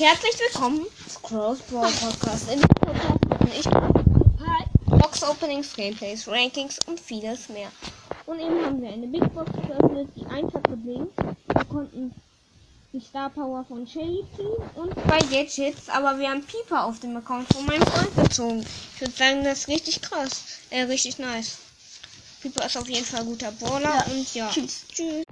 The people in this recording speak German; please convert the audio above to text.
Herzlich willkommen zu Crossbow Podcast. In diesem Podcast machen ich ein paar Box Openings, Gameplays, Rankings und vieles mehr. Und eben haben wir eine Big Box geöffnet, die einfach hat. Wir konnten die Star Power von Shelly ziehen und zwei Gadgets, aber wir haben Pieper auf dem Account von meinem Freund gezogen. Ich würde sagen, das ist richtig krass. Äh, richtig nice. Pieper ist auf jeden Fall ein guter Brawler Ja. und ja. Tschüss. Tschüss.